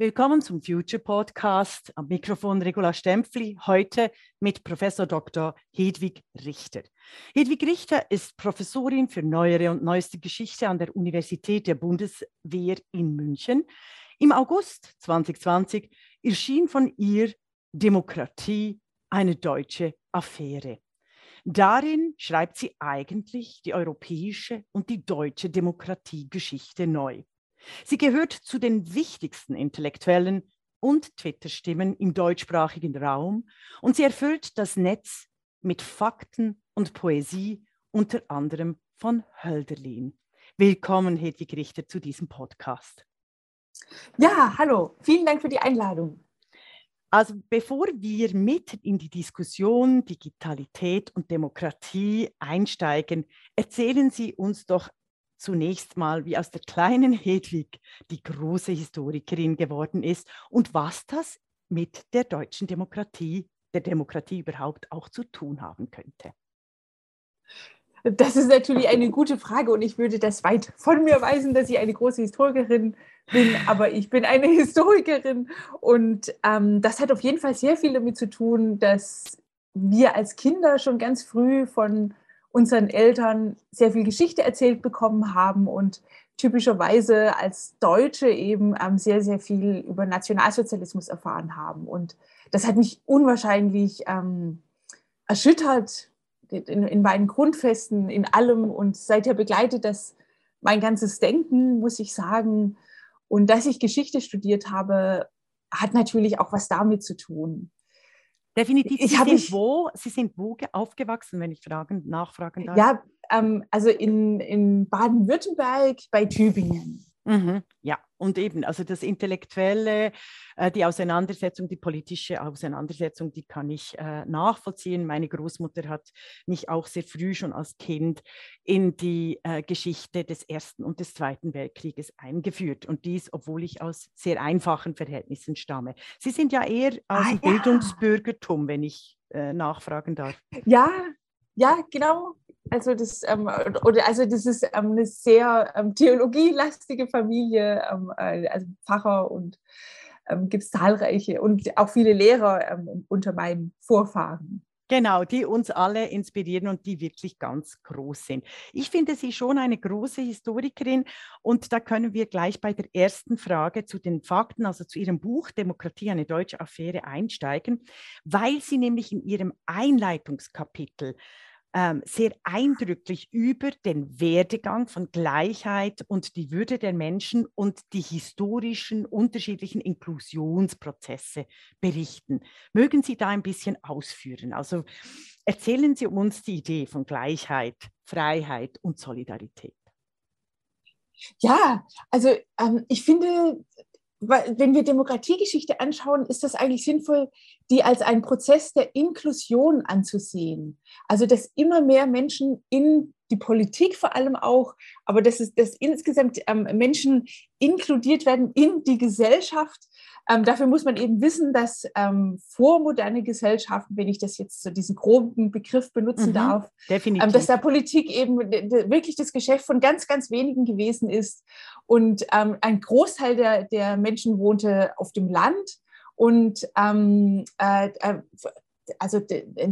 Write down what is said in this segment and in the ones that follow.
Willkommen zum Future Podcast. Am Mikrofon Regula Stempfli, heute mit Professor Dr. Hedwig Richter. Hedwig Richter ist Professorin für neuere und neueste Geschichte an der Universität der Bundeswehr in München. Im August 2020 erschien von ihr Demokratie, eine deutsche Affäre. Darin schreibt sie eigentlich die europäische und die deutsche Demokratiegeschichte neu. Sie gehört zu den wichtigsten Intellektuellen und Twitter-Stimmen im deutschsprachigen Raum und sie erfüllt das Netz mit Fakten und Poesie, unter anderem von Hölderlin. Willkommen, Hedwig Richter, zu diesem Podcast. Ja, hallo, vielen Dank für die Einladung. Also bevor wir mit in die Diskussion Digitalität und Demokratie einsteigen, erzählen Sie uns doch zunächst mal, wie aus der kleinen Hedwig die große Historikerin geworden ist und was das mit der deutschen Demokratie, der Demokratie überhaupt auch zu tun haben könnte. Das ist natürlich eine gute Frage und ich würde das weit von mir weisen, dass ich eine große Historikerin bin, aber ich bin eine Historikerin und ähm, das hat auf jeden Fall sehr viel damit zu tun, dass wir als Kinder schon ganz früh von unseren Eltern sehr viel Geschichte erzählt bekommen haben und typischerweise als Deutsche eben ähm, sehr, sehr viel über Nationalsozialismus erfahren haben. Und das hat mich unwahrscheinlich ähm, erschüttert in, in meinen Grundfesten, in allem. Und seither begleitet das mein ganzes Denken, muss ich sagen. Und dass ich Geschichte studiert habe, hat natürlich auch was damit zu tun. Definitiv. Sie, sind ich, wo, Sie sind wo aufgewachsen, wenn ich fragen, nachfragen darf? Ja, ähm, also in, in Baden-Württemberg bei Tübingen. Mhm, ja, und eben, also das Intellektuelle, äh, die Auseinandersetzung, die politische Auseinandersetzung, die kann ich äh, nachvollziehen. Meine Großmutter hat mich auch sehr früh schon als Kind in die äh, Geschichte des Ersten und des Zweiten Weltkrieges eingeführt. Und dies, obwohl ich aus sehr einfachen Verhältnissen stamme. Sie sind ja eher aus ah, dem ja. Bildungsbürgertum, wenn ich äh, nachfragen darf. Ja, ja, genau. Also das, ähm, oder also das ist ähm, eine sehr ähm, theologielastige Familie, ähm, äh, also Pfarrer und ähm, gibt es zahlreiche und auch viele Lehrer ähm, unter meinen Vorfahren. Genau, die uns alle inspirieren und die wirklich ganz groß sind. Ich finde sie schon eine große Historikerin und da können wir gleich bei der ersten Frage zu den Fakten, also zu ihrem Buch Demokratie, eine deutsche Affäre einsteigen, weil sie nämlich in ihrem Einleitungskapitel sehr eindrücklich über den Werdegang von Gleichheit und die Würde der Menschen und die historischen unterschiedlichen Inklusionsprozesse berichten. Mögen Sie da ein bisschen ausführen? Also erzählen Sie uns die Idee von Gleichheit, Freiheit und Solidarität. Ja, also ähm, ich finde, wenn wir Demokratiegeschichte anschauen, ist das eigentlich sinnvoll, die als einen Prozess der Inklusion anzusehen. Also, dass immer mehr Menschen in die Politik vor allem auch, aber dass, es, dass insgesamt ähm, Menschen inkludiert werden in die Gesellschaft. Ähm, dafür muss man eben wissen, dass ähm, vormoderne Gesellschaften, wenn ich das jetzt so diesen groben Begriff benutzen mhm, darf, ähm, dass da Politik eben wirklich das Geschäft von ganz, ganz wenigen gewesen ist. Und ähm, ein Großteil der, der Menschen wohnte auf dem Land und ähm, äh, äh also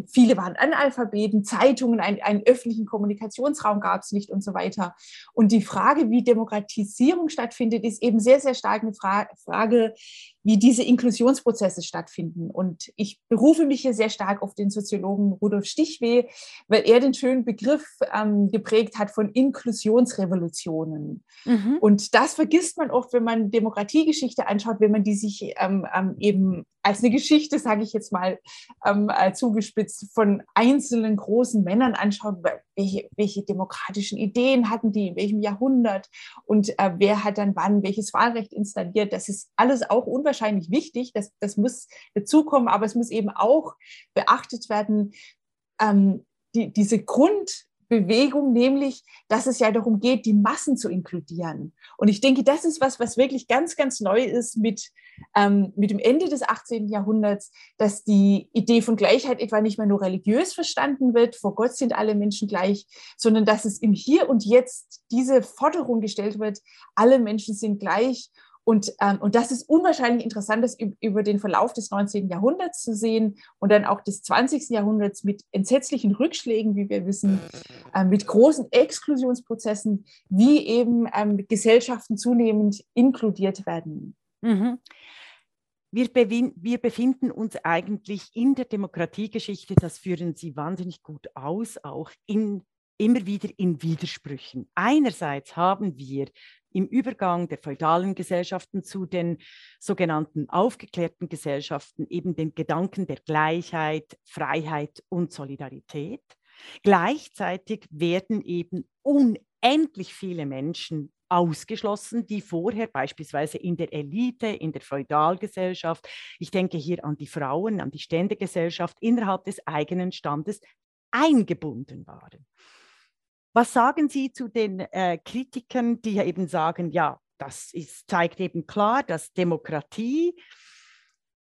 viele waren Analphabeten, Zeitungen, einen, einen öffentlichen Kommunikationsraum gab es nicht und so weiter. Und die Frage, wie Demokratisierung stattfindet, ist eben sehr, sehr stark eine Fra Frage, wie diese Inklusionsprozesse stattfinden. Und ich berufe mich hier sehr stark auf den Soziologen Rudolf Stichweh, weil er den schönen Begriff ähm, geprägt hat von Inklusionsrevolutionen. Mhm. Und das vergisst man oft, wenn man Demokratiegeschichte anschaut, wenn man die sich ähm, ähm, eben als eine Geschichte, sage ich jetzt mal, ähm, äh, zugespitzt von einzelnen großen Männern anschaut, welche, welche demokratischen Ideen hatten die, in welchem Jahrhundert und äh, wer hat dann wann welches Wahlrecht installiert. Das ist alles auch unwahrscheinlich wichtig, das, das muss dazukommen, aber es muss eben auch beachtet werden, ähm, die, diese Grund, Bewegung, nämlich, dass es ja darum geht, die Massen zu inkludieren. Und ich denke, das ist was, was wirklich ganz, ganz neu ist mit, ähm, mit dem Ende des 18. Jahrhunderts, dass die Idee von Gleichheit etwa nicht mehr nur religiös verstanden wird, vor Gott sind alle Menschen gleich, sondern dass es im Hier und Jetzt diese Forderung gestellt wird, alle Menschen sind gleich Und, ähm, und das ist unwahrscheinlich interessant, das über den Verlauf des 19. Jahrhunderts zu sehen und dann auch des 20. Jahrhunderts mit entsetzlichen Rückschlägen, wie wir wissen, äh, mit großen Exklusionsprozessen, wie eben ähm, Gesellschaften zunehmend inkludiert werden. Mhm. Wir, wir, befinden uns eigentlich in der Demokratiegeschichte, das führen Sie wahnsinnig gut aus, auch in, immer wieder in Widersprüchen. Einerseits haben wir im Übergang der feudalen Gesellschaften zu den sogenannten aufgeklärten Gesellschaften eben den Gedanken der Gleichheit, Freiheit und Solidarität. Gleichzeitig werden eben unendlich viele Menschen ausgeschlossen, die vorher beispielsweise in der Elite, in der Feudalgesellschaft, ich denke hier an die Frauen, an die Ständegesellschaft, innerhalb des eigenen Standes eingebunden waren. Was sagen Sie zu den äh, Kritikern, die eben sagen, ja, das ist, zeigt eben klar, dass Demokratie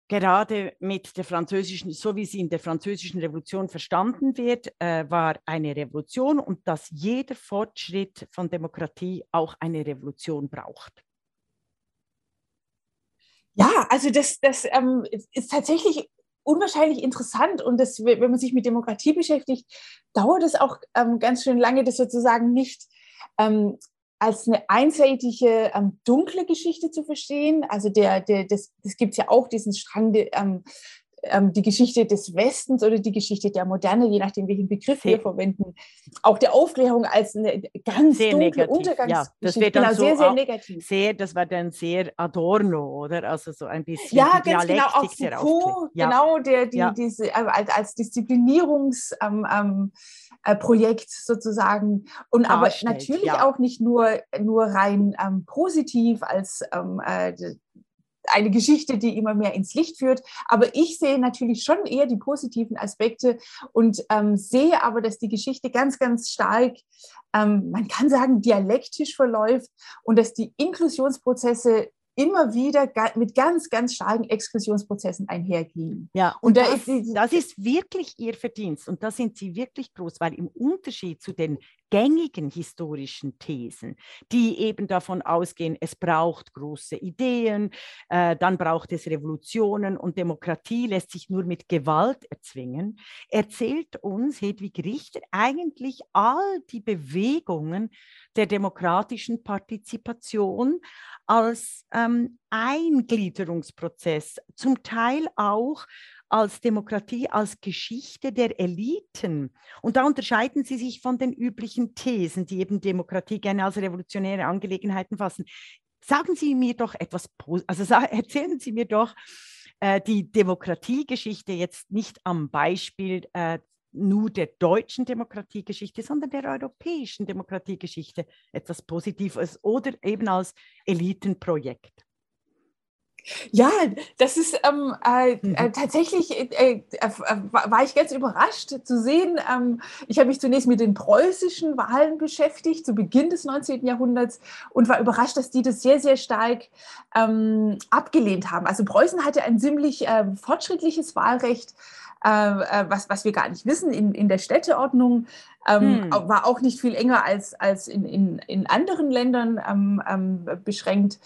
gerade mit der französischen, so wie sie in der französischen Revolution verstanden wird, äh, war eine Revolution und dass jeder Fortschritt von Demokratie auch eine Revolution braucht. Ja, also das, das ähm, ist tatsächlich unwahrscheinlich interessant und das, wenn man sich mit Demokratie beschäftigt, dauert es auch ähm, ganz schön lange, das sozusagen nicht ähm, als eine einseitige ähm, dunkle Geschichte zu verstehen. Also der, der, das, das gibt es ja auch, diesen Strang, der, ähm, die Geschichte des Westens oder die Geschichte der Moderne, je nachdem, welchen Begriff sehr, wir verwenden, auch der Aufklärung als eine ganz sehr dunkle Untergangsgeschichte. Ja, das wird dann genau, so sehr, sehr negativ. Sehr, das war dann sehr Adorno, oder? Also so ein bisschen ja, ganz genau, auch Foucault, ja. genau, der die, ja. diese, äh, als, als Disziplinierungs ähm, ähm, äh, Projekt sozusagen. Und aber natürlich ja. auch nicht nur, nur rein ähm, positiv als ähm, äh, eine Geschichte, die immer mehr ins Licht führt. Aber ich sehe natürlich schon eher die positiven Aspekte und ähm, sehe aber, dass die Geschichte ganz, ganz stark, ähm, man kann sagen, dialektisch verläuft und dass die Inklusionsprozesse immer wieder mit ganz, ganz starken Exklusionsprozessen einhergehen. Ja, und, und da das, ist, das ist wirklich Ihr Verdienst und da sind Sie wirklich groß, weil im Unterschied zu den gängigen historischen Thesen, die eben davon ausgehen, es braucht große Ideen, äh, dann braucht es Revolutionen und Demokratie lässt sich nur mit Gewalt erzwingen, erzählt uns Hedwig Richter eigentlich all die Bewegungen der demokratischen Partizipation als ähm, Eingliederungsprozess, zum Teil auch als Demokratie, als Geschichte der Eliten. Und da unterscheiden sie sich von den üblichen Thesen, die eben Demokratie gerne als revolutionäre Angelegenheiten fassen. Sagen Sie mir doch etwas, also erzählen Sie mir doch äh, die Demokratiegeschichte jetzt nicht am Beispiel äh, nur der deutschen Demokratiegeschichte, sondern der europäischen Demokratiegeschichte etwas Positives oder eben als Elitenprojekt. Ja, das ist ähm, äh, mhm. äh, tatsächlich, äh, äh, war ich ganz überrascht zu sehen. Ähm, ich habe mich zunächst mit den preußischen Wahlen beschäftigt, zu Beginn des 19. Jahrhunderts, und war überrascht, dass die das sehr, sehr stark ähm, abgelehnt haben. Also Preußen hatte ein ziemlich äh, fortschrittlich Wahlrecht, äh, was, was wir gar nicht wissen in, in der Städteordnung. Ähm, hm. War auch nicht viel enger als, als in, in, in anderen Ländern ähm, ähm, beschränkt.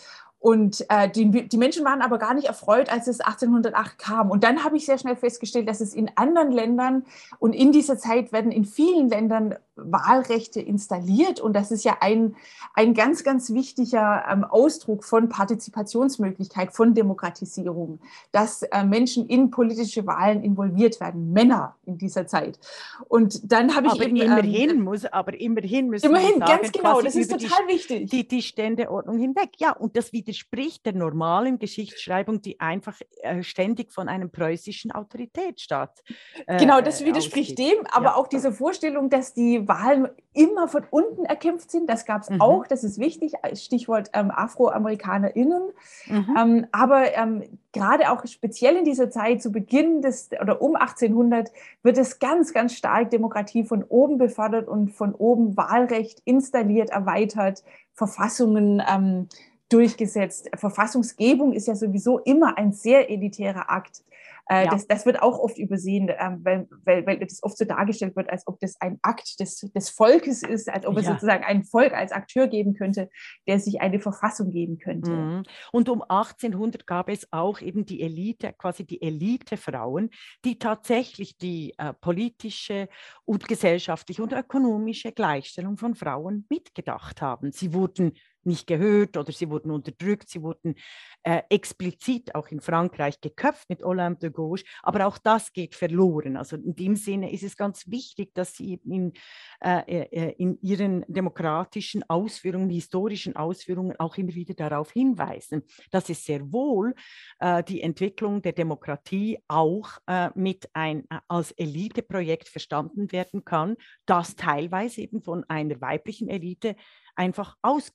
Und äh, die, die Menschen waren aber gar nicht erfreut, als es 1808 kam. Und dann habe ich sehr schnell festgestellt, dass es in anderen Ländern und in dieser Zeit werden in vielen Ländern Wahlrechte installiert. Und das ist ja ein, ein ganz, ganz wichtiger ähm, Ausdruck von Partizipationsmöglichkeit, von Demokratisierung, dass äh, Menschen in politische Wahlen involviert werden, Männer in dieser Zeit. Und dann habe ich aber eben. Immerhin ähm, muss, aber immerhin müssen immerhin, wir sagen, ganz genau, das ist total die, wichtig. Die, die Ständeordnung hinweg. Ja, und das widerspricht der normalen Geschichtsschreibung, die einfach äh, ständig von einem preußischen Autoritätsstaat. Äh, genau, das widerspricht ausgeht. dem, aber ja. auch diese Vorstellung, dass die Wahlen immer von unten erkämpft sind. Das gab es mhm. auch, das ist wichtig, Stichwort ähm, AfroamerikanerInnen. Mhm. Ähm, aber ähm, gerade auch speziell in dieser Zeit, zu Beginn des oder um 1800, wird es ganz, ganz stark Demokratie von oben befördert und von oben Wahlrecht installiert, erweitert, Verfassungen ähm, durchgesetzt. Verfassungsgebung ist ja sowieso immer ein sehr elitärer Akt. Äh, ja. das, das wird auch oft übersehen, ähm, weil, weil, weil das oft so dargestellt wird, als ob das ein Akt des, des Volkes ist, als ob es sozusagen ein Volk als Akteur geben könnte, der sich eine Verfassung geben könnte. Mhm. Und um 1800 gab es auch eben die Elite, quasi die Elitefrauen, die tatsächlich die äh, politische und gesellschaftliche und ökonomische Gleichstellung von Frauen mitgedacht haben. Sie wurden nicht gehört oder sie wurden unterdrückt, sie wurden äh, explizit auch in Frankreich geköpft mit Olympe de Gauche, aber auch das geht verloren. Also in dem Sinne ist es ganz wichtig, dass sie in, äh, äh, in ihren demokratischen Ausführungen, historischen Ausführungen auch immer wieder darauf hinweisen, dass es sehr wohl äh, die Entwicklung der Demokratie auch äh, mit ein äh, als Eliteprojekt verstanden werden kann, das teilweise eben von einer weiblichen Elite einfach aus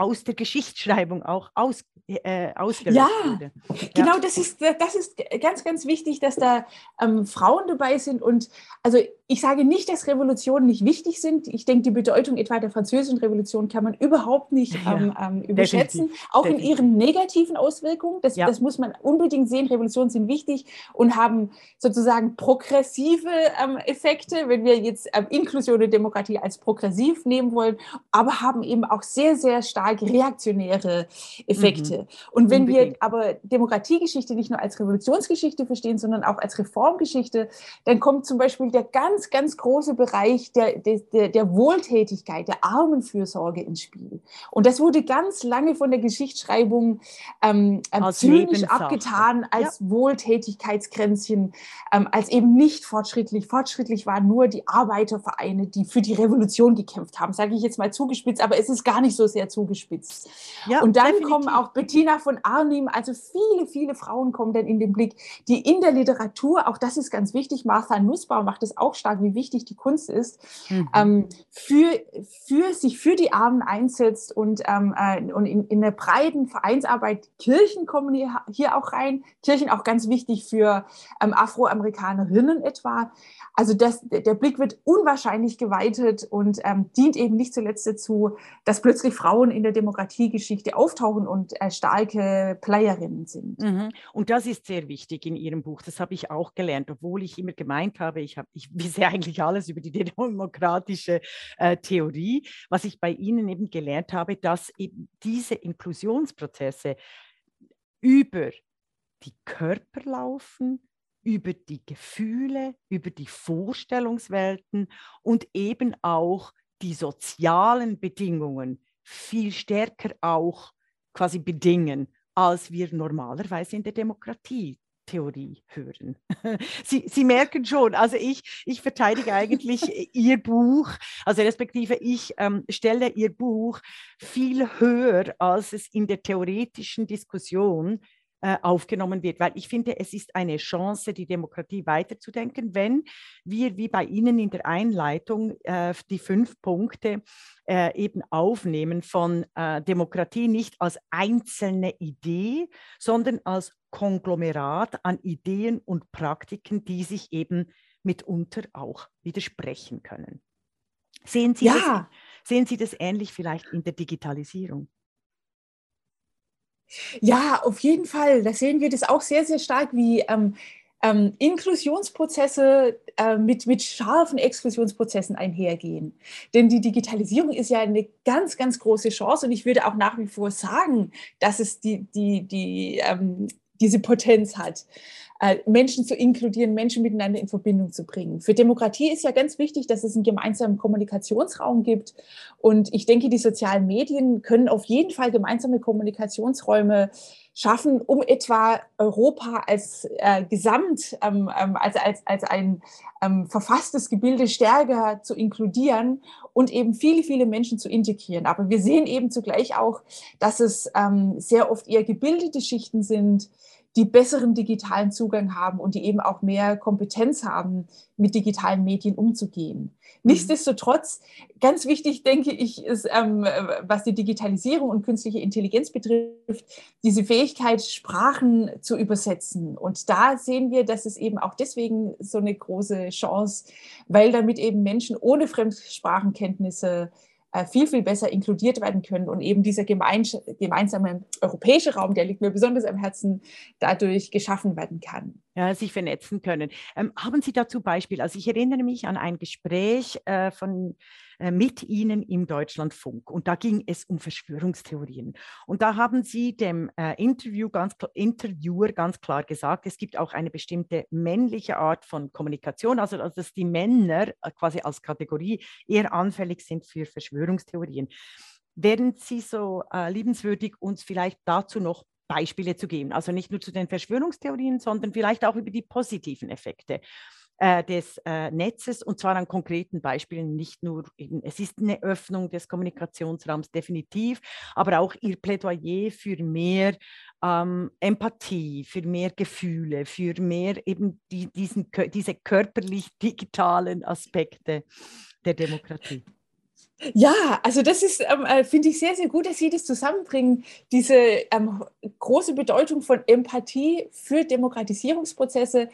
aus der Geschichtsschreibung auch aus, äh, ausgelöst ja, wurde. Genau, das ist, das ist ganz, ganz wichtig, dass da ähm, Frauen dabei sind. Und also ich sage nicht, dass Revolutionen nicht wichtig sind. Ich denke, die Bedeutung etwa der französischen Revolution kann man überhaupt nicht ähm, ähm, überschätzen, definitiv, auch definitiv. in ihren negativen Auswirkungen. Das, ja. das muss man unbedingt sehen. Revolutionen sind wichtig und haben sozusagen progressive ähm, Effekte, wenn wir jetzt ähm, Inklusion und Demokratie als progressiv nehmen wollen, aber haben eben auch sehr, sehr stark reaktionäre Effekte. Mhm. Und wenn unbedingt. wir aber Demokratiegeschichte nicht nur als Revolutionsgeschichte verstehen, sondern auch als Reformgeschichte, dann kommt zum Beispiel der ganz ganz, ganz große Bereich der, der, der Wohltätigkeit, der Armenfürsorge ins Spiel. Und das wurde ganz lange von der Geschichtsschreibung ähm, ähm zynisch abgetan als ja. Wohltätigkeitsgrenzchen, ähm, als eben nicht fortschrittlich. Fortschrittlich waren nur die Arbeitervereine, die für die Revolution gekämpft haben, sage ich jetzt mal zugespitzt, aber es ist gar nicht so sehr zugespitzt. Ja, und dann definitiv. kommen auch Bettina von Arnim, also viele, viele Frauen kommen dann in den Blick, die in der Literatur, auch das ist ganz wichtig, Martha Nussbaum macht es auch stark, stark, wie wichtig die Kunst ist, mhm. ähm, für, für sich für die Armen einsetzt und, ähm, äh, und in, in der breiten Vereinsarbeit Kirchen kommen hier, hier auch rein. Kirchen auch ganz wichtig für ähm, Afroamerikanerinnen etwa. Also das, der Blick wird unwahrscheinlich geweitet und ähm, dient eben nicht zuletzt dazu, dass plötzlich Frauen in der Demokratiegeschichte auftauchen und äh, starke Playerinnen sind. Mhm. Und das ist sehr wichtig in Ihrem Buch. Das habe ich auch gelernt, obwohl ich immer gemeint habe, ich, habe, ich wisse eigentlich alles über die demokratische äh, Theorie. Was ich bei Ihnen eben gelernt habe, dass eben diese Inklusionsprozesse über die Körper laufen, über die Gefühle, über die Vorstellungswelten und eben auch die sozialen Bedingungen viel stärker auch quasi bedingen, als wir normalerweise in der Demokratie Theorie hören. Sie, Sie merken schon, also ich, ich verteidige eigentlich Ihr Buch, also respektive ich ähm, stelle Ihr Buch viel höher, als es in der theoretischen Diskussion äh, aufgenommen wird, weil ich finde, es ist eine Chance, die Demokratie weiterzudenken, wenn wir wie bei Ihnen in der Einleitung äh, die fünf Punkte äh, eben aufnehmen von äh, Demokratie nicht als einzelne Idee, sondern als Konglomerat an Ideen und Praktiken, die sich eben mitunter auch widersprechen können. Sehen Sie, ja. das, sehen Sie das ähnlich vielleicht in der Digitalisierung? Ja, auf jeden Fall. Da sehen wir das auch sehr, sehr stark, wie ähm, ähm, Inklusionsprozesse äh, mit, mit scharfen Exklusionsprozessen einhergehen. Denn die Digitalisierung ist ja eine ganz, ganz große Chance und ich würde auch nach wie vor sagen, dass es die, die, die, ähm, diese Potenz hat. Äh, Menschen zu inkludieren, Menschen miteinander in Verbindung zu bringen. Für Demokratie ist ja ganz wichtig, dass es einen gemeinsamen Kommunikationsraum gibt. Und ich denke, die sozialen Medien können auf jeden Fall gemeinsame Kommunikationsräume schaffen, um etwa Europa als äh, Gesamt, ähm, ähm, als, als, als ein ähm, verfasstes Gebilde stärker zu inkludieren und eben viele, viele Menschen zu integrieren. Aber wir sehen eben zugleich auch, dass es ähm, sehr oft eher gebildete Schichten sind, die besseren digitalen Zugang haben und die eben auch mehr Kompetenz haben, mit digitalen Medien umzugehen. Mhm. Nichtsdestotrotz, ganz wichtig, denke ich, ist, ähm, was die Digitalisierung und künstliche Intelligenz betrifft, diese Fähigkeit, Sprachen zu übersetzen. Und da sehen wir, dass es eben auch deswegen so eine große Chance, weil damit eben Menschen ohne Fremdsprachenkenntnisse viel, viel besser inkludiert werden können und eben dieser gemeinsame europäische Raum, der liegt mir besonders am Herzen, dadurch geschaffen werden kann. Ja, sich vernetzen können. Ähm, haben Sie dazu Beispiele? Also ich erinnere mich an ein Gespräch äh, von, äh, mit Ihnen im Deutschlandfunk und da ging es um Verschwörungstheorien. Und da haben Sie dem äh, Interview ganz, Interviewer ganz klar gesagt, es gibt auch eine bestimmte männliche Art von Kommunikation, also, also dass die Männer äh, quasi als Kategorie eher anfällig sind für Verschwörungstheorien. Wären Sie so äh, liebenswürdig, uns vielleicht dazu noch Beispiele zu geben. Also nicht nur zu den Verschwörungstheorien, sondern vielleicht auch über die positiven Effekte äh, des äh, Netzes und zwar an konkreten Beispielen, nicht nur, eben, es ist eine Öffnung des Kommunikationsraums definitiv, aber auch Ihr Plädoyer für mehr ähm, Empathie, für mehr Gefühle, für mehr eben die, diesen, diese körperlich-digitalen Aspekte der Demokratie. Ja, also das ist, ähm, äh, finde ich sehr, sehr gut, dass Sie das zusammenbringen, diese ähm, große Bedeutung von Empathie für Demokratisierungsprozesse.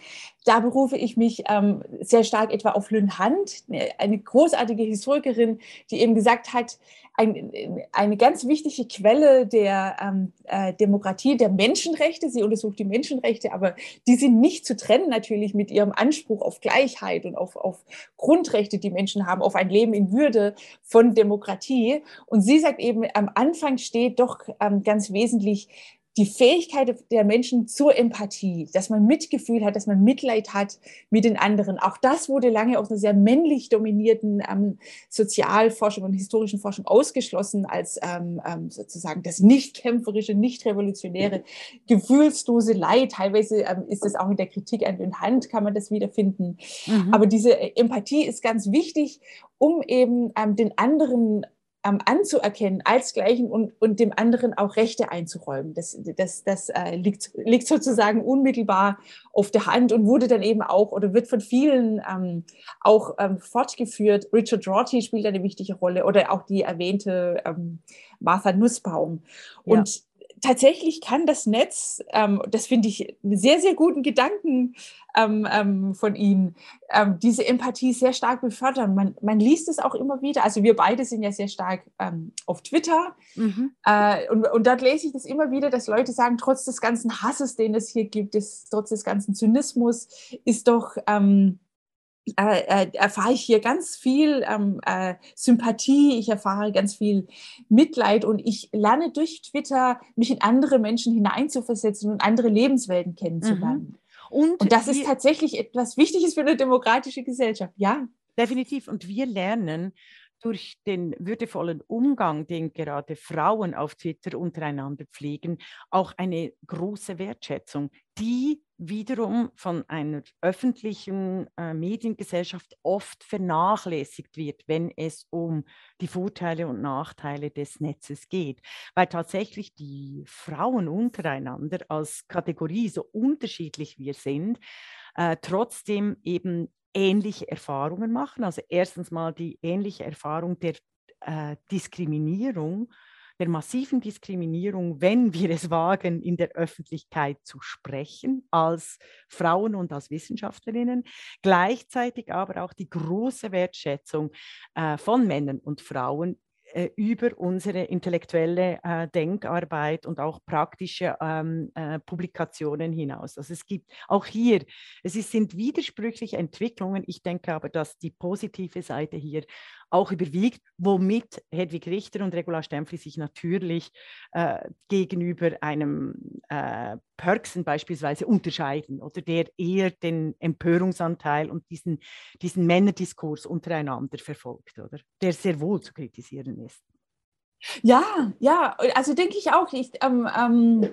Da berufe ich mich ähm, sehr stark etwa auf Lynn Hunt, eine großartige Historikerin, die eben gesagt hat, ein, eine ganz wichtige Quelle der ähm, äh, Demokratie, der Menschenrechte, sie untersucht die Menschenrechte, aber die sind nicht zu trennen natürlich mit ihrem Anspruch auf Gleichheit und auf, auf Grundrechte, die Menschen haben, auf ein Leben in Würde von Demokratie. Und sie sagt eben, am Anfang steht doch ähm, ganz wesentlich die Fähigkeit der Menschen zur Empathie, dass man Mitgefühl hat, dass man Mitleid hat mit den anderen. Auch das wurde lange aus einer sehr männlich dominierten ähm, Sozialforschung und historischen Forschung ausgeschlossen als ähm, ähm, sozusagen das nicht kämpferische, nicht revolutionäre, gefühlslose Leid. Teilweise ähm, ist es auch in der Kritik an den Hand, kann man das wiederfinden. Mhm. Aber diese Empathie ist ganz wichtig, um eben ähm, den anderen ähm, anzuerkennen als Gleichen und, und dem anderen auch Rechte einzuräumen. Das, das, das äh, liegt, liegt sozusagen unmittelbar auf der Hand und wurde dann eben auch oder wird von vielen ähm, auch ähm, fortgeführt. Richard Rorty spielt eine wichtige Rolle oder auch die erwähnte ähm, Martha Nussbaum. Und ja tatsächlich kann das Netz, ähm, das finde ich einen sehr, sehr guten Gedanken ähm, ähm, von Ihnen, ähm, diese Empathie sehr stark befördern. Man, man, liest es auch immer wieder. Also wir beide sind ja sehr stark ähm, auf Twitter mhm. äh, und, und dort lese ich das immer wieder, dass Leute sagen, trotz des ganzen Hasses, den es hier gibt, des, trotz des ganzen Zynismus, ist doch ähm, äh, äh, erfahre ich hier ganz viel ähm, äh, Sympathie, ich erfahre ganz viel Mitleid und ich lerne durch Twitter, mich in andere Menschen hineinzuversetzen und andere Lebenswelten kennenzulernen. Mhm. Und, und, das ist tatsächlich etwas Wichtiges für eine demokratische Gesellschaft, ja. Definitiv. Und wir lernen durch den würdevollen Umgang, den gerade Frauen auf Twitter untereinander pflegen, auch eine große Wertschätzung, die wiederum von einer öffentlichen äh, Mediengesellschaft oft vernachlässigt wird, wenn es um die Vorteile und Nachteile des Netzes geht. Weil tatsächlich die Frauen untereinander als Kategorie, so unterschiedlich wir sind, äh, trotzdem eben ähnliche Erfahrungen machen. Also erstens mal die ähnliche Erfahrung der äh, Diskriminierung, der massiven Diskriminierung, wenn wir es wagen, in der Öffentlichkeit zu sprechen, als Frauen und als Wissenschaftlerinnen. Gleichzeitig aber auch die große Wertschätzung äh, von Männern und Frauen äh, über unsere intellektuelle äh, Denkarbeit und auch praktische ähm, äh, Publikationen hinaus. Also es gibt auch hier, es ist, sind widersprüchliche Entwicklungen. Ich denke aber, dass die positive Seite hier auch überwiegt, womit Hedwig Richter und Regula Stempfli sich natürlich äh, gegenüber einem äh, Perksen beispielsweise unterscheiden oder der eher den Empörungsanteil und diesen, diesen Männerdiskurs untereinander verfolgt, oder? Der sehr wohl zu kritisieren ist. Ja, ja, also denke ich auch. Ich, ähm, ähm,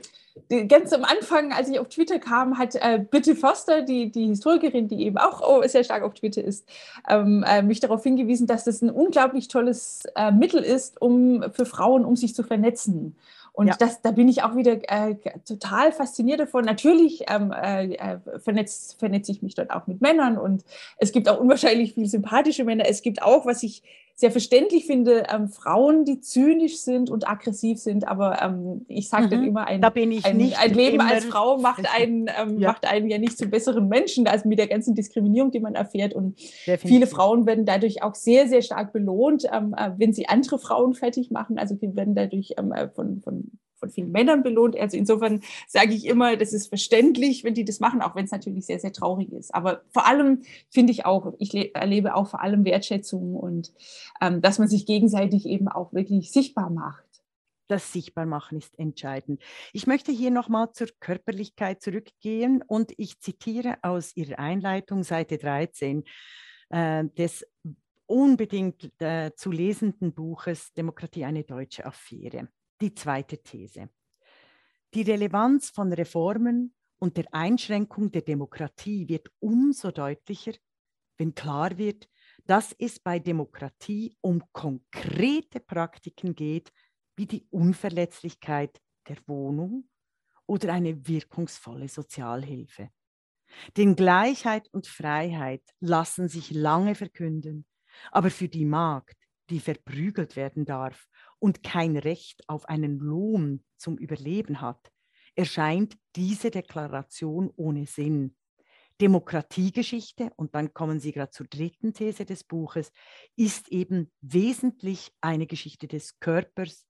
ganz am Anfang, als ich auf Twitter kam, hat äh, Bitte Foster, die, die Historikerin, die eben auch oh, sehr stark auf Twitter ist, ähm, äh, mich darauf hingewiesen, dass das ein unglaublich tolles äh, Mittel ist, um für Frauen, um sich zu vernetzen. Und ja. das, da bin ich auch wieder äh, total fasziniert davon. Natürlich ähm, äh, äh vernetze vernetz ich mich dort auch mit Männern und es gibt auch unwahrscheinlich viele sympathische Männer. Es gibt auch, was ich sehr verständlich finde, ähm, Frauen, die zynisch sind und aggressiv sind. Aber ähm, ich sage mhm. dann immer, ein, ein, ein Leben als Frau macht einen, ähm, ja. macht einen ja nicht zu besseren Menschen, also mit der ganzen Diskriminierung, die man erfährt. Und Definitiv. viele Frauen werden dadurch auch sehr, sehr stark belohnt, ähm, äh, wenn sie andere Frauen fertig machen. Also die werden dadurch ähm, äh, von, von von vielen Männern belohnt. Also insofern sage ich immer, das ist verständlich, wenn die das machen, auch wenn es natürlich sehr, sehr traurig ist. Aber vor allem finde ich auch, ich erlebe auch vor allem Wertschätzung und ähm, dass man sich gegenseitig eben auch wirklich sichtbar macht. Das Sichtbarmachen ist entscheidend. Ich möchte hier nochmal zur Körperlichkeit zurückgehen und ich zitiere aus Ihrer Einleitung, Seite 13 äh, des unbedingt äh, zu lesenden Buches Demokratie eine deutsche Affäre. Die zweite These. Die Relevanz von Reformen und der Einschränkung der Demokratie wird umso deutlicher, wenn klar wird, dass es bei Demokratie um konkrete Praktiken geht, wie die Unverletzlichkeit der Wohnung oder eine wirkungsvolle Sozialhilfe. Denn Gleichheit und Freiheit lassen sich lange verkünden, aber für die Magd, die verprügelt werden darf und kein Recht auf einen Lohn zum Überleben hat, erscheint diese Deklaration ohne Sinn. Demokratiegeschichte, und dann kommen Sie gerade zur dritten These des Buches, ist eben wesentlich eine Geschichte des Körpers,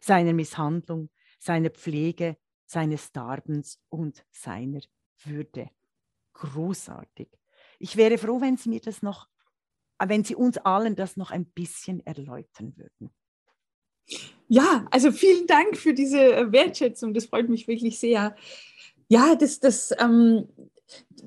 seiner Misshandlung, seiner Pflege, seines Darbens und seiner Würde. Großartig. Ich wäre froh, wenn Sie mir das noch, wenn Sie uns allen das noch ein bisschen erläutern würden. Ja, also vielen Dank für diese Wertschätzung. Das freut mich wirklich sehr. Ja, das, das, ähm,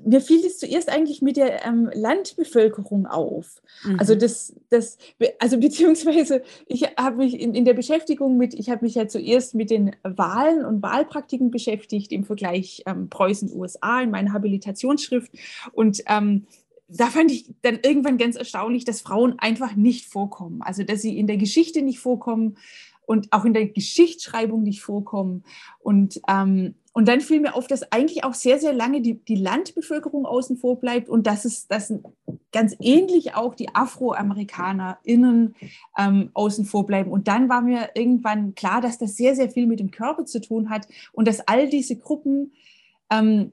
mir fiel es zuerst eigentlich mit der ähm, Landbevölkerung auf. Mhm. Also das, das, also beziehungsweise ich habe mich in, in, der Beschäftigung mit, ich habe mich ja zuerst mit den Wahlen und Wahlpraktiken beschäftigt im Vergleich ähm, Preußen-USA in meiner Habilitationsschrift und ähm, da fand ich dann irgendwann ganz erstaunlich, dass Frauen einfach nicht vorkommen. Also, dass sie in der Geschichte nicht vorkommen und auch in der Geschichtsschreibung nicht vorkommen. Und ähm, und dann fiel mir auf, dass eigentlich auch sehr, sehr lange die, die Landbevölkerung außen vor bleibt und dass es dass ganz ähnlich auch die AfroamerikanerInnen ähm, außen vor bleiben. Und dann war mir irgendwann klar, dass das sehr, sehr viel mit dem Körper zu tun hat und dass all diese Gruppen ähm,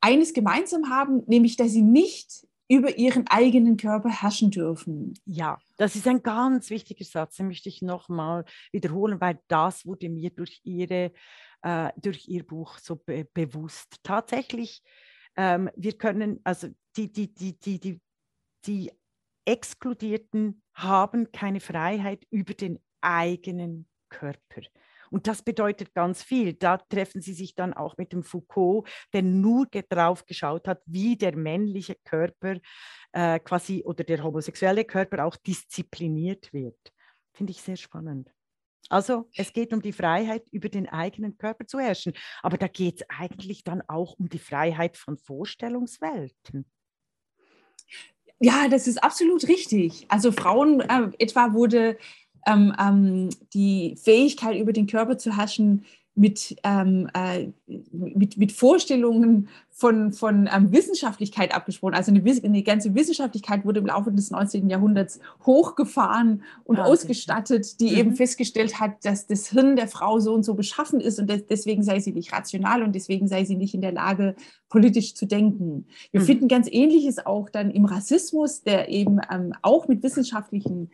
eines gemeinsam haben, nämlich dass sie nicht über ihren eigenen Körper herrschen dürfen. Ja, das ist ein ganz wichtiger Satz, den möchte ich nochmal wiederholen, weil das wurde mir durch Ihre äh, durch ihr Buch so be bewusst. Tatsächlich, ähm, wir können, also die, die, die, die, die, die Exkludierten haben keine Freiheit über den eigenen Körper. Und das bedeutet ganz viel. Da treffen sie sich dann auch mit dem Foucault, der nur drauf geschaut hat, wie der männliche Körper äh, quasi oder der homosexuelle Körper auch diszipliniert wird. Finde ich sehr spannend. Also es geht um die Freiheit, über den eigenen Körper zu herrschen. Aber da geht es eigentlich dann auch um die Freiheit von Vorstellungswelten. Ja, das ist absolut richtig. Also Frauen äh, etwa wurde ähm, ähm, die Fähigkeit, über den Körper zu herrschen, mit, ähm, äh, mit, mit Vorstellungen von, von ähm, Wissenschaftlichkeit abgesprochen. Also eine, eine, ganze Wissenschaftlichkeit wurde im Laufe des 19. Jahrhunderts hochgefahren und ah, ausgestattet, die mhm. eben festgestellt hat, dass das Hirn der Frau so und so beschaffen ist und deswegen sei sie nicht rational und deswegen sei sie nicht in der Lage, politisch zu denken. Wir mhm. finden ganz Ähnliches auch dann im Rassismus, der eben ähm, auch mit wissenschaftlichen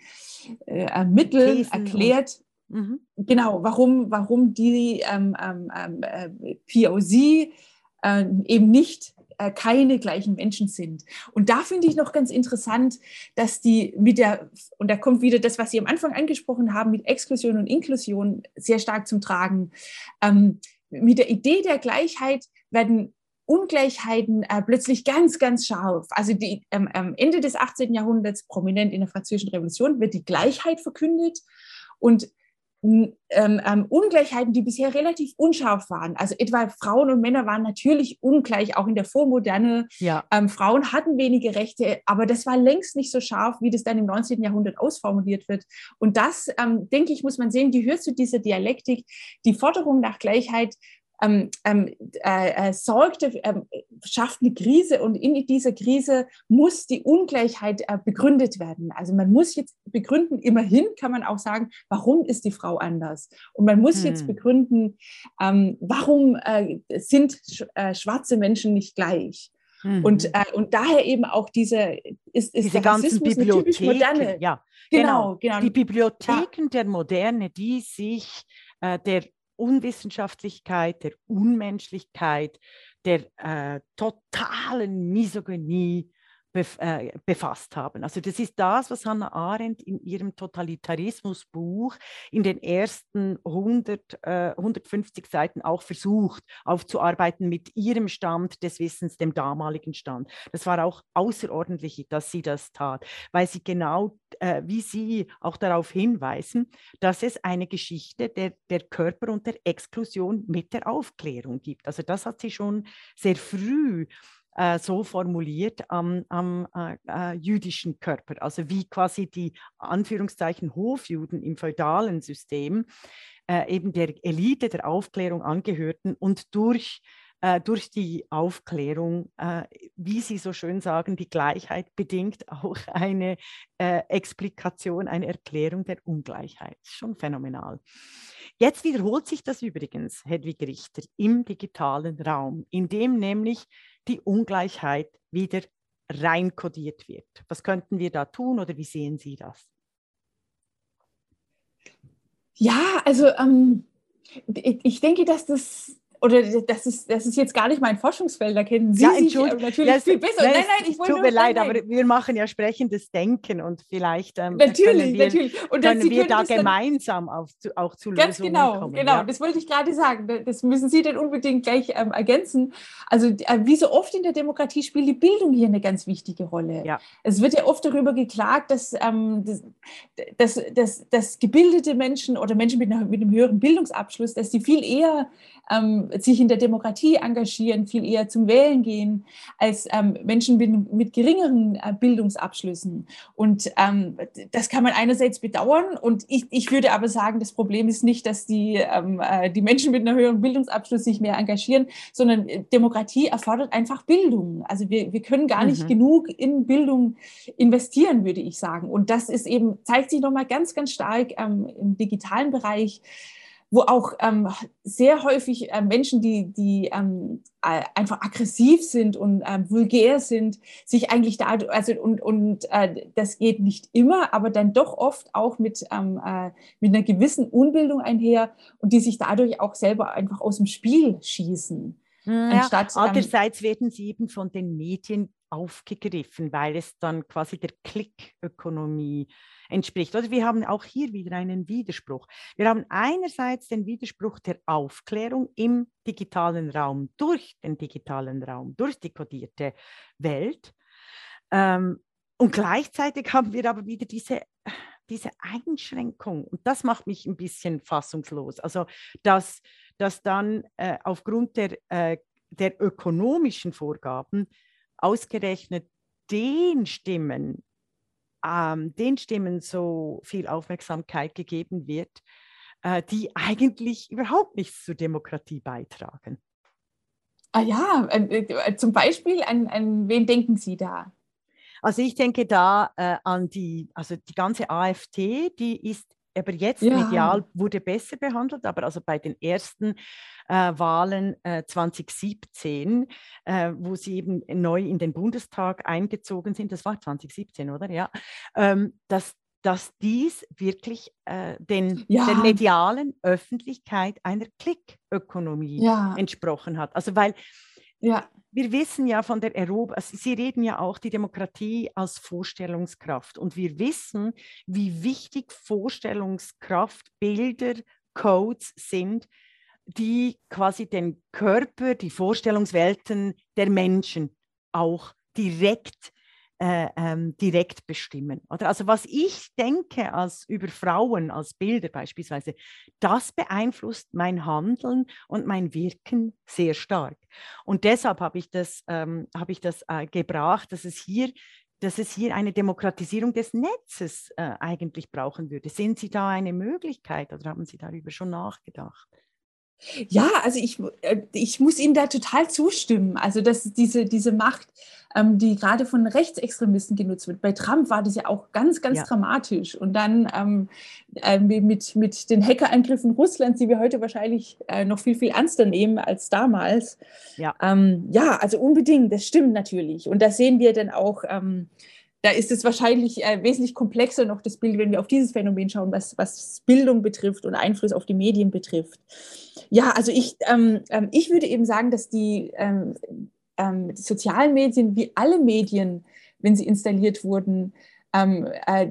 äh, Mitteln Thesen erklärt, Mhm. Genau, warum, warum die ähm, ähm, ähm äh, POC äh, eben nicht äh, keine gleichen Menschen sind. Und da finde ich noch ganz interessant, dass die mit der, und da kommt wieder das, was Sie am Anfang angesprochen haben, mit Exklusion und Inklusion sehr stark zum Tragen. Ähm, mit der Idee der Gleichheit werden Ungleichheiten äh, plötzlich ganz, ganz scharf. Also die, ähm, am Ende des 18. Jahrhunderts, prominent in der Französischen Revolution, wird die Gleichheit verkündet. Und ähm, ähm, Ungleichheiten, die bisher relativ unscharf waren. Also etwa Frauen und Männer waren natürlich ungleich, auch in der Vormoderne. Ja. Ähm, Frauen hatten wenige Rechte, aber das war längst nicht so scharf, wie das dann im 19. Jahrhundert ausformuliert wird. Und das, ähm, denke ich, muss man sehen, gehört zu dieser Dialektik. Die Forderung nach Gleichheit ähm, ähm, äh, äh, sorgte, äh, schafft eine Krise und in dieser Krise muss die Ungleichheit äh, begründet werden. Also man muss jetzt begründen, immerhin kann man auch sagen, warum ist die Frau anders? Und man muss hm. jetzt begründen, ähm, warum äh, sind sch äh, schwarze Menschen nicht gleich? Mhm. Und, äh, und daher eben auch diese, ist, ist diese ganzen Bibliotheken, moderne. Ja, genau, genau. genau. Die Bibliotheken ja. der Moderne, die sich äh, der Unwissenschaftlichkeit, der Unmenschlichkeit, der äh, totalen Misogynie bef äh, befasst haben. Also das ist das, was Hannah Arendt in ihrem Totalitarismusbuch in den ersten 100, äh, 150 Seiten auch versucht aufzuarbeiten mit ihrem Stand des Wissens, dem damaligen Stand. Das war auch außerordentlich, dass sie das tat, weil sie genau äh, wie Sie auch darauf hinweisen, dass es eine Geschichte der, der Körper und der Exklusion mit der Aufklärung gibt. Also das hat sie schon sehr früh äh, so formuliert am, am äh, äh, jüdischen Körper, also wie quasi die Anführungszeichen Hofjuden im feudalen System äh, eben der Elite der Aufklärung angehörten und durch äh, durch die Aufklärung, wie Sie so schön sagen, die Gleichheit bedingt auch eine Explikation, eine Erklärung der Ungleichheit. Schon phänomenal. Jetzt wiederholt sich das übrigens, Hedwig Richter, im digitalen Raum, in dem nämlich die Ungleichheit wieder reinkodiert wird. Was könnten wir da tun oder wie sehen Sie das? Ja, also ähm, ich denke, dass das oder das ist, das ist jetzt gar nicht mein Forschungsfeld, da kennen Sie ja, sich natürlich ja, viel besser. Nein, nein, ich wollte Tut mir leid, aber wir machen ja sprechendes Denken und vielleicht ähm, natürlich, können wir, natürlich. Und können wir da gemeinsam auf, auch zu Ganz Lösungen genau, kommen. Genau, ja? das wollte ich gerade sagen. Das müssen Sie dann unbedingt gleich ähm, ergänzen. Also äh, wie so oft in der Demokratie spielt die Bildung hier eine ganz wichtige Rolle. Ja. Es wird ja oft darüber geklagt, dass, ähm, dass, dass, dass, dass gebildete Menschen oder Menschen mit, einer, mit einem höheren Bildungsabschluss, dass die viel eher ähm, sich in der Demokratie engagieren, viel eher zum Wählen gehen als ähm, Menschen mit, mit geringeren äh, Bildungsabschlüssen. Und ähm, das kann man einerseits bedauern und ich, ich würde aber sagen, das Problem ist nicht, dass die, ähm, äh, die Menschen mit einem höheren Bildungsabschluss sich mehr engagieren, sondern äh, Demokratie erfordert einfach Bildung. Also wir, wir können gar nicht mhm. genug in Bildung investieren, würde ich sagen. Und das ist eben, zeigt sich nochmal ganz, ganz stark ähm, im digitalen Bereich wo auch ähm, sehr häufig äh, Menschen, die, die ähm, äh, einfach aggressiv sind und ähm, vulgär sind, sich eigentlich da, also und, und äh, das geht nicht immer, aber dann doch oft auch mit, ähm, äh, mit einer gewissen Unbildung einher und die sich dadurch auch selber einfach aus dem Spiel schießen. Ja, Anstatt, ähm, andererseits werden sie eben von den Medien aufgegriffen, weil es dann quasi der Klick-Ökonomie entspricht. Oder wir haben auch hier wieder einen Widerspruch. Wir haben einerseits den Widerspruch der Aufklärung im digitalen Raum, durch den digitalen Raum, durch die kodierte Welt. Ähm, und gleichzeitig haben wir aber wieder diese, diese Einschränkung. Und das macht mich ein bisschen fassungslos. Also, dass, dass dann äh, aufgrund der, äh, der ökonomischen Vorgaben ausgerechnet den Stimmen ähm, den Stimmen so viel Aufmerksamkeit gegeben wird, äh, die eigentlich überhaupt nichts zur Demokratie beitragen. Ah ja, äh, äh, zum Beispiel, an, an wen denken Sie da? Also ich denke da äh, an die, also die ganze AfD, die ist aber jetzt ja. medial wurde besser behandelt, aber also bei den ersten äh, Wahlen äh, 2017, äh, wo sie eben neu in den Bundestag eingezogen sind, das war 2017, oder? Ja, ähm, dass, dass dies wirklich äh, den, ja. der medialen Öffentlichkeit einer Klickökonomie ja. entsprochen hat. Also weil ja wir wissen ja von der Eroberung, also Sie reden ja auch die Demokratie als Vorstellungskraft. Und wir wissen, wie wichtig Vorstellungskraft, Bilder, Codes sind, die quasi den Körper, die Vorstellungswelten der Menschen auch direkt äh, ähm, direkt bestimmen. Oder? Also was ich denke als über Frauen, als Bilder beispielsweise, das beeinflusst mein Handeln und mein Wirken sehr stark. Und deshalb habe ich das, ähm, hab ich das äh, gebracht, dass es hier dass es hier eine Demokratisierung des Netzes äh, eigentlich brauchen würde. Sehen Sie da eine Möglichkeit oder haben Sie darüber schon nachgedacht? Ja, also ich, äh, ich muss Ihnen da total zustimmen. Also, dass diese, diese Macht, ähm, die gerade von Rechtsextremisten genutzt wird. Bei Trump war das ja auch ganz, ganz ja. dramatisch. Und dann ähm, äh, mit, mit den Hackerangriffen Russlands, die wir heute wahrscheinlich äh, noch viel, viel ernster nehmen als damals. Ja. Ähm, ja, also unbedingt, das stimmt natürlich. Und da sehen wir dann auch, ähm, da ist es wahrscheinlich äh, wesentlich komplexer noch das Bild, wenn wir auf dieses Phänomen schauen, was, was Bildung betrifft und Einfluss auf die Medien betrifft. Ja, also ich, ähm, ähm ich würde eben sagen, dass die, ähm, ähm, die sozialen Medien wie alle Medien, wenn sie installiert wurden, ähm, äh,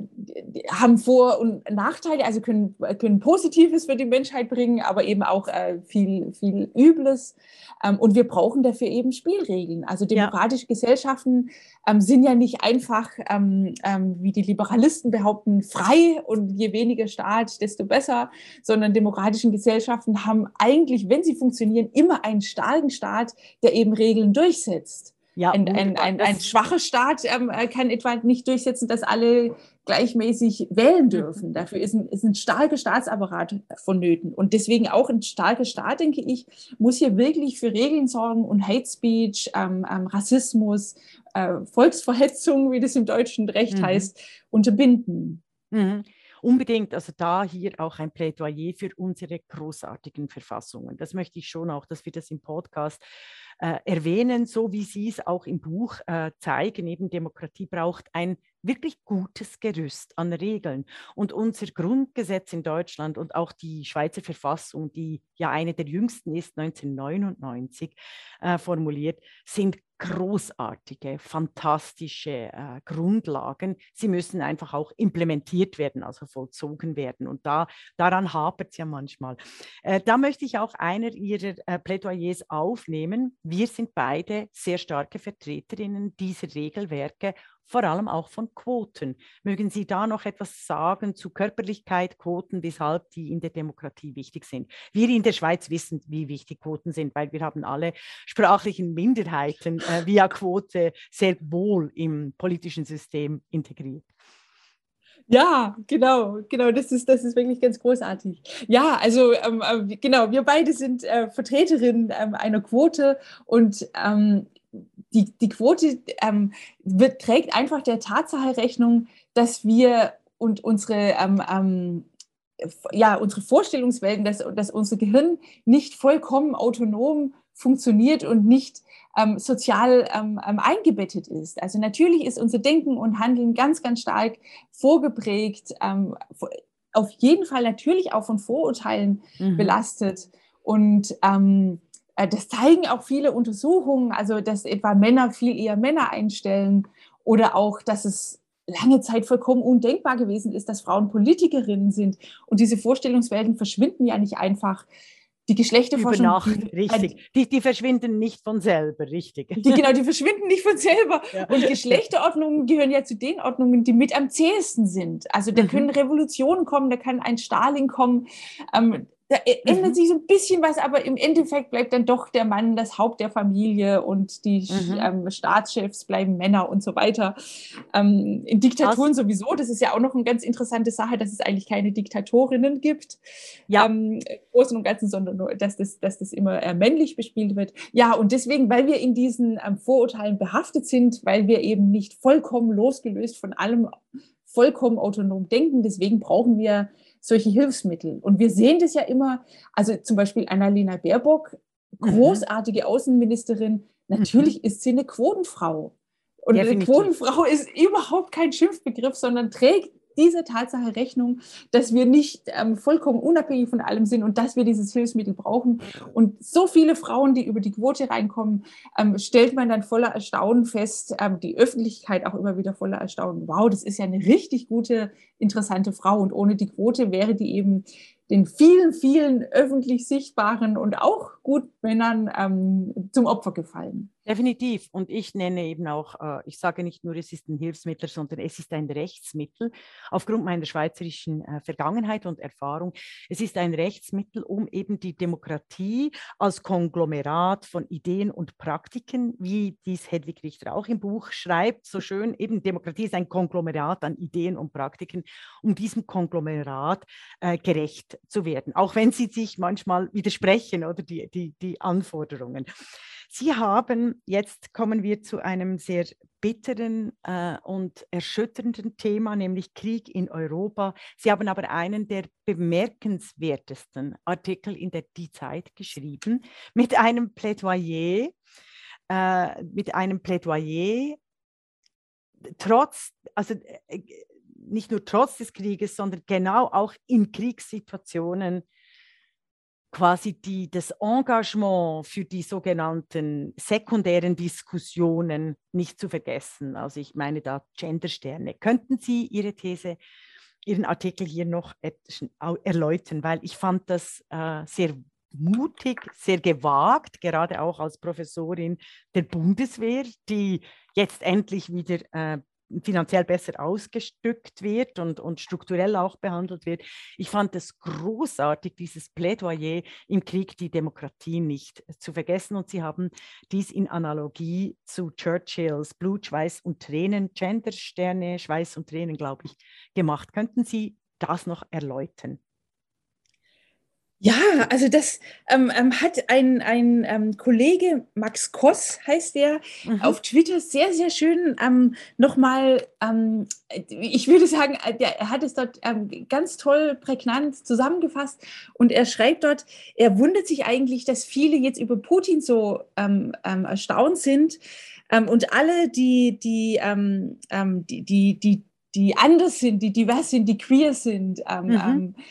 haben Vor- und Nachteile, also können, können Positives für die Menschheit bringen, aber eben auch äh, viel, viel Übles. Ähm, und wir brauchen dafür eben Spielregeln. Also demokratische ja. Gesellschaften ähm, sind ja nicht einfach, ähm, ähm, wie die Liberalisten behaupten, frei und je weniger Staat, desto besser, sondern demokratische Gesellschaften haben eigentlich, wenn sie funktionieren, immer einen starken Staat, der eben Regeln durchsetzt. Ja, ein, ein, ein, ein schwacher Staat ähm, äh, kann etwa nicht durchsetzen, dass alle gleichmäßig wählen mhm. dürfen. Dafür ist ein, ist ein starker Staatsapparat vonnöten. Und deswegen auch ein starker Staat, denke ich, muss hier wirklich für Regeln sorgen und Hate Speech, ähm, ähm, Rassismus, äh, Volksverhetzung, wie das im deutschen Recht mhm. heißt, unterbinden. Mhm. Unbedingt, also da hier auch ein Plädoyer für unsere großartigen Verfassungen. Das möchte ich schon auch, dass wir das im Podcast erwähnen, so wie Sie es auch im Buch äh, zeigen. Eben Demokratie braucht ein wirklich gutes Gerüst an Regeln. Und unser Grundgesetz in Deutschland und auch die Schweizer Verfassung, die ja eine der jüngsten ist, 1999 äh, formuliert, sind großartige, fantastische äh, Grundlagen. Sie müssen einfach auch implementiert werden, also vollzogen werden. Und da, daran hapert es ja manchmal. Äh, da möchte ich auch einer Ihrer äh, Plädoyers aufnehmen. Wir sind beide sehr starke Vertreterinnen dieser Regelwerke vor allem auch von Quoten. Mögen Sie da noch etwas sagen zu Körperlichkeit, Quoten, weshalb die in der Demokratie wichtig sind? Wir in der Schweiz wissen, wie wichtig Quoten sind, weil wir haben alle sprachlichen Minderheiten äh, via Quote sehr wohl im politischen System integriert. Ja, genau, genau, das ist, das ist wirklich ganz großartig. Ja, also ähm, äh, genau, wir beide sind äh, Vertreterinnen ähm, einer Quote und ähm, die, die Quote ähm, wird, trägt einfach der Tatsache Rechnung, dass wir und unsere, ähm, ähm, ja, unsere Vorstellungswelten, dass, dass unser Gehirn nicht vollkommen autonom funktioniert und nicht ähm, sozial ähm, ähm, eingebettet ist. Also natürlich ist unser Denken und Handeln ganz, ganz stark vorgeprägt, auf jeden Fall natürlich auch von Vorurteilen mhm. belastet. Und ähm, äh, das zeigen auch viele Untersuchungen, also dass etwa Männer viel eher Männer einstellen oder auch, dass es lange Zeit vollkommen undenkbar gewesen ist, dass Frauen Politikerinnen sind. Und diese Vorstellungswelten verschwinden ja nicht einfach. Die Geschlechterforschung. Über Nacht, richtig. Die, die verschwinden nicht von selber, richtig. Die, genau, die verschwinden nicht von selber. Ja. Und Geschlechterordnungen gehören ja zu den Ordnungen, die mit am zähesten sind. Also da mhm. können Revolutionen kommen, da kann ein Stalin kommen. Ähm, da e- ändert mhm. sich so ein bisschen was, aber im Endeffekt bleibt dann doch der Mann das Haupt der Familie und die mhm. ähm, Staatschefs bleiben Männer und so weiter. Ähm, in Diktaturen was? sowieso, das ist ja auch noch eine ganz interessante Sache, dass es eigentlich keine Diktatorinnen gibt. Ja. Ähm, Im Großen und Ganzen, sondern nur, dass das, dass das immer äh, männlich bespielt wird. Ja, und deswegen, weil wir in diesen ähm, Vorurteilen behaftet sind, weil wir eben nicht vollkommen losgelöst von allem vollkommen autonom denken, deswegen brauchen wir solche Hilfsmittel. Und wir sehen das ja immer, also zum Beispiel Annalena Baerbock, mhm. großartige Außenministerin, natürlich mhm. ist sie eine Quotenfrau. Und Definitiv. eine Quotenfrau ist überhaupt kein Schimpfbegriff, sondern trägt dieser Tatsache Rechnung, dass wir nicht ähm, vollkommen unabhängig von allem sind und dass wir dieses Hilfsmittel brauchen. Und so viele Frauen, die über die Quote reinkommen, ähm, stellt man dann voller Erstaunen fest, ähm, die Öffentlichkeit auch immer wieder voller Erstaunen. Wow, das ist ja eine richtig gute, interessante Frau. Und ohne die Quote wäre die eben den vielen, vielen öffentlich sichtbaren und auch gut Männern ähm, zum Opfer gefallen. Definitiv. Und ich nenne eben auch, äh, ich sage nicht nur, es ist ein Hilfsmittel, sondern es ist ein Rechtsmittel. Aufgrund meiner schweizerischen äh, Vergangenheit und Erfahrung, es ist ein Rechtsmittel, um eben die Demokratie als Konglomerat von Ideen und Praktiken, wie dies Hedwig Richter auch im Buch schreibt, so schön, eben Demokratie ist ein Konglomerat an Ideen und Praktiken, um diesem Konglomerat äh, gerecht zu werden, auch wenn sie sich manchmal widersprechen oder die, die, die Anforderungen. Sie haben, jetzt kommen wir zu einem sehr bitteren äh, und erschütternden Thema, nämlich Krieg in Europa. Sie haben aber einen der bemerkenswertesten Artikel in der Die Zeit geschrieben mit einem Plädoyer, äh, mit einem Plädoyer trotz, also äh, nicht nur trotz des Krieges, sondern genau auch in Kriegssituationen quasi die, das Engagement für die sogenannten sekundären Diskussionen nicht zu vergessen. Also ich meine da Gendersterne. Könnten Sie Ihre These, Ihren Artikel hier noch erläutern, weil ich fand das äh, sehr mutig, sehr gewagt, gerade auch als Professorin der Bundeswehr, die jetzt endlich wieder äh, finanziell besser ausgestückt wird und, und strukturell auch behandelt wird. Ich fand es großartig, dieses Plädoyer im Krieg die Demokratie nicht zu vergessen. Und Sie haben dies in Analogie zu Churchills Blut, Schweiß und Tränen, Gendersterne, Schweiß und Tränen, glaube ich, gemacht. Könnten Sie das noch erläutern? Ja, also das ähm, ähm, hat ein, ein ähm, Kollege, Max Koss heißt der, mhm. auf Twitter sehr, sehr schön ähm, nochmal, ähm, ich würde sagen, äh, der, er hat es dort ähm, ganz toll, prägnant zusammengefasst und er schreibt dort, er wundert sich eigentlich, dass viele jetzt über Putin so ähm, erstaunt sind und alle, die, die, die, die, die, die anders sind, die divers sind, die queer sind, mhm äh,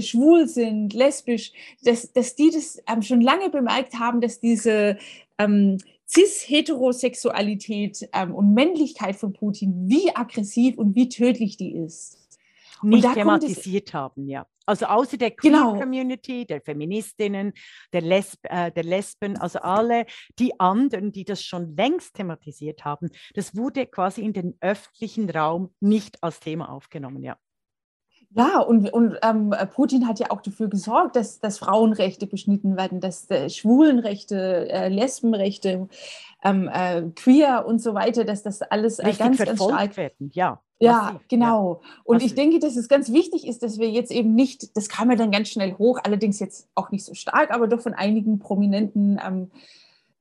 schwul sind, lesbisch, dass, dass die das ähm, schon lange bemerkt haben, dass diese ähm, Cis-Heterosexualität ähm, und Männlichkeit von Putin, wie aggressiv und wie tödlich die ist. Nicht thematisiert haben, ja. Also außer der Queer-Community, genau. der Feministinnen, der, Lesb äh, der Lesben, also alle die anderen, die das schon längst thematisiert haben, das wurde quasi in den öffentlichen Raum nicht als Thema aufgenommen, ja. Ja, und, und ähm, Putin hat ja auch dafür gesorgt, dass, dass Frauenrechte beschnitten werden, dass äh, Schwulenrechte, äh, Lesbenrechte, ähm, äh, Queer und so weiter, dass das alles äh, ganz, ganz stark werden. Ja, ja, massiv, genau. Ja. Und massiv. ich denke, dass es ganz wichtig ist, dass wir jetzt eben nicht, das kam ja dann ganz schnell hoch, allerdings jetzt auch nicht so stark, aber doch von einigen prominenten ähm,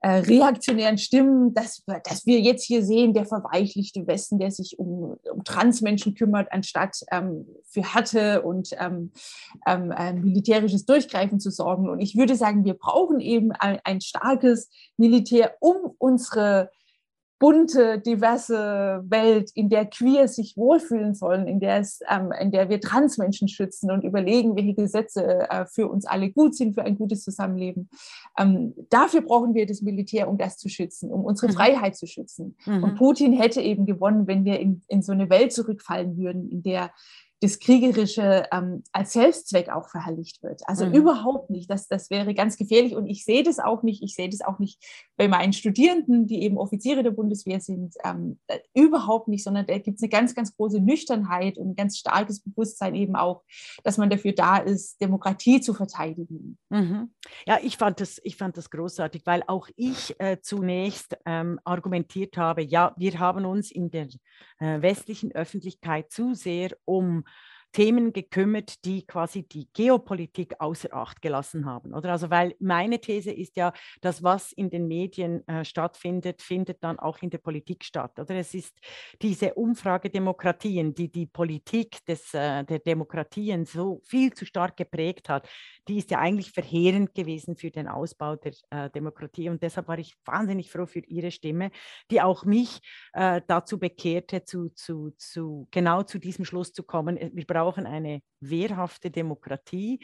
äh, reaktionären Stimmen, dass, dass wir jetzt hier sehen, der verweichlichte Westen, der sich um, um Transmenschen kümmert, anstatt ähm, für Härte und ähm, ähm, militärisches Durchgreifen zu sorgen. Und ich würde sagen, wir brauchen eben ein, ein starkes Militär, um unsere bunte, diverse Welt, in der Queer sich wohlfühlen sollen, in der, es, ähm, in der wir Transmenschen schützen und überlegen, welche Gesetze äh, für uns alle gut sind, für ein gutes Zusammenleben. Ähm, dafür brauchen wir das Militär, um das zu schützen, um unsere mhm. Freiheit zu schützen. Mhm. Und Putin hätte eben gewonnen, wenn wir in, in so eine Welt zurückfallen würden, in der das Kriegerische ähm, als Selbstzweck auch verherrlicht wird. Also mhm. überhaupt nicht. Das, das wäre ganz gefährlich und ich sehe das auch nicht. Ich sehe das auch nicht bei meinen Studierenden, die eben Offiziere der Bundeswehr sind. Ähm, äh, überhaupt nicht, sondern da gibt es eine ganz, ganz große Nüchternheit und ein ganz starkes Bewusstsein eben auch, dass man dafür da ist, Demokratie zu verteidigen. Mhm. Ja, ich fand, das, ich fand das großartig, weil auch ich äh, zunächst ähm, argumentiert habe, ja, wir haben uns in der westlichen Öffentlichkeit zu sehr um Themen gekümmert, die quasi die Geopolitik außer Acht gelassen haben. Oder also weil meine These ist ja, dass was in den Medien äh, stattfindet, findet dann auch in der Politik statt. Oder es ist diese Umfragedemokratien, die die Politik des, äh, der Demokratien so viel zu stark geprägt hat, die ist ja eigentlich verheerend gewesen für den Ausbau der äh, Demokratie. Und deshalb war ich wahnsinnig froh für Ihre Stimme, die auch mich äh, dazu bekehrte, zu, zu, zu, genau zu diesem Schluss zu kommen. Wir brauchen eine wehrhafte Demokratie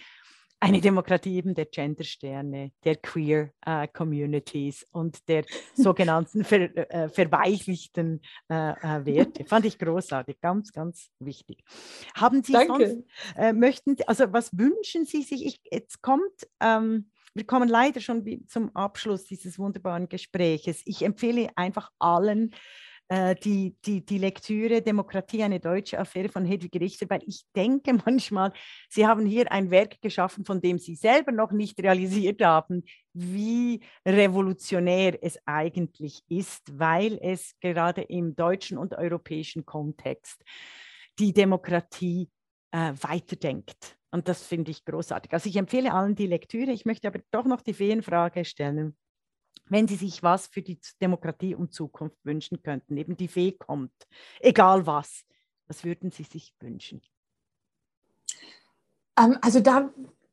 eine Demokratie eben der Gendersterne, der Queer äh, Communities und der sogenannten ver, äh, verweichlichten äh, äh, Werte. Fand ich großartig, ganz, ganz wichtig. Haben Sie Danke. sonst, äh, möchten Sie, also was wünschen Sie sich? Ich, jetzt kommt, ähm, wir kommen leider schon zum Abschluss dieses wunderbaren Gespräches. Ich empfehle einfach allen, äh, die, die, die Lektüre Demokratie, eine deutsche Affäre von Hedwig Richter, weil ich denke manchmal, Sie haben hier ein Werk geschaffen, von dem Sie selber noch nicht realisiert haben, wie revolutionär es eigentlich ist, weil es gerade im deutschen und europäischen Kontext die Demokratie äh, weiterdenkt. Und das finde ich großartig. Also ich empfehle allen die Lektüre. Ich möchte aber doch noch die Feenfrage stellen wenn Sie sich was für die Demokratie und Zukunft wünschen könnten, eben die Fee kommt, egal was, was würden Sie sich wünschen? Ähm, also da,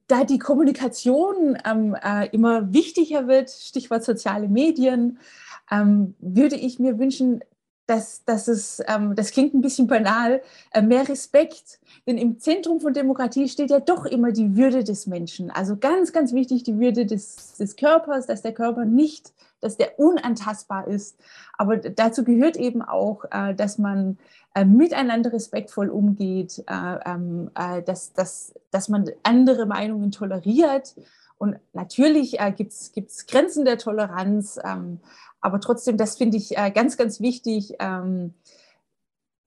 da die Kommunikation ähm, äh, immer wichtiger wird, Stichwort soziale Medien, ähm, würde ich mir wünschen, dass, dass es, ähm, das klingt ein bisschen banal, äh, mehr Respekt. Denn im Zentrum von Demokratie steht ja doch immer die Würde des Menschen. Also ganz, ganz wichtig die Würde des, des Körpers, dass der Körper nicht, dass der unantastbar ist. Aber dazu gehört eben auch, äh, dass man äh, miteinander respektvoll umgeht, äh, ähm, äh, dass, dass, dass man andere Meinungen toleriert. Und natürlich äh, gibt es Grenzen der Toleranz, ähm, aber trotzdem, das finde ich äh, ganz, ganz wichtig. Ähm,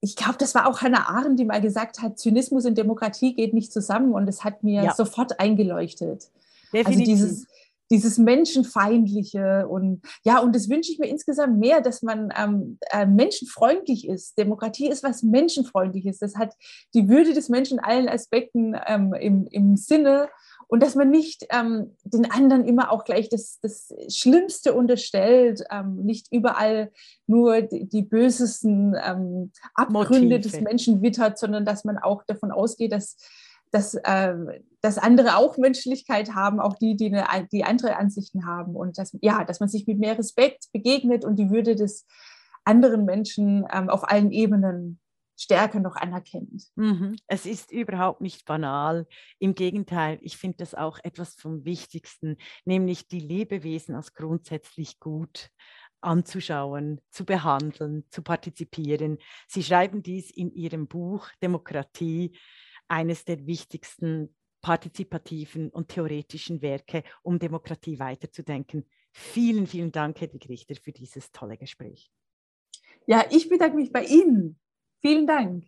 ich glaube, das war auch Hannah Arendt, die mal gesagt hat, Zynismus und Demokratie geht nicht zusammen und es hat mir ja. sofort eingeleuchtet. Definitiv. Also dieses, dieses Menschenfeindliche und ja, und das wünsche ich mir insgesamt mehr, dass man ähm, äh, menschenfreundlich ist. Demokratie ist was Menschenfreundliches. Das hat die Würde des Menschen in allen Aspekten ähm, im, im Sinne und dass man nicht ähm, den anderen immer auch gleich das, das Schlimmste unterstellt, ähm, nicht überall nur die, die bösesten ähm, Abgründe Motive. des Menschen wittert, sondern dass man auch davon ausgeht, dass, dass, äh, dass andere auch Menschlichkeit haben, auch die, die, eine, die andere Ansichten haben und dass, ja, dass man sich mit mehr Respekt begegnet und die Würde des anderen Menschen ähm, auf allen Ebenen stärker noch anerkennt. Mhm. Es ist überhaupt nicht banal. Im Gegenteil, ich finde das auch etwas vom Wichtigsten, nämlich die Lebewesen als grundsätzlich gut anzuschauen, zu behandeln, zu partizipieren. Sie schreiben dies in Ihrem Buch Demokratie, eines der wichtigsten partizipativen und theoretischen Werke, um Demokratie weiterzudenken. Vielen, vielen Dank, Herr Richter, für dieses tolle Gespräch. Ja, ich bedanke mich bei Ihnen. Vielen Dank.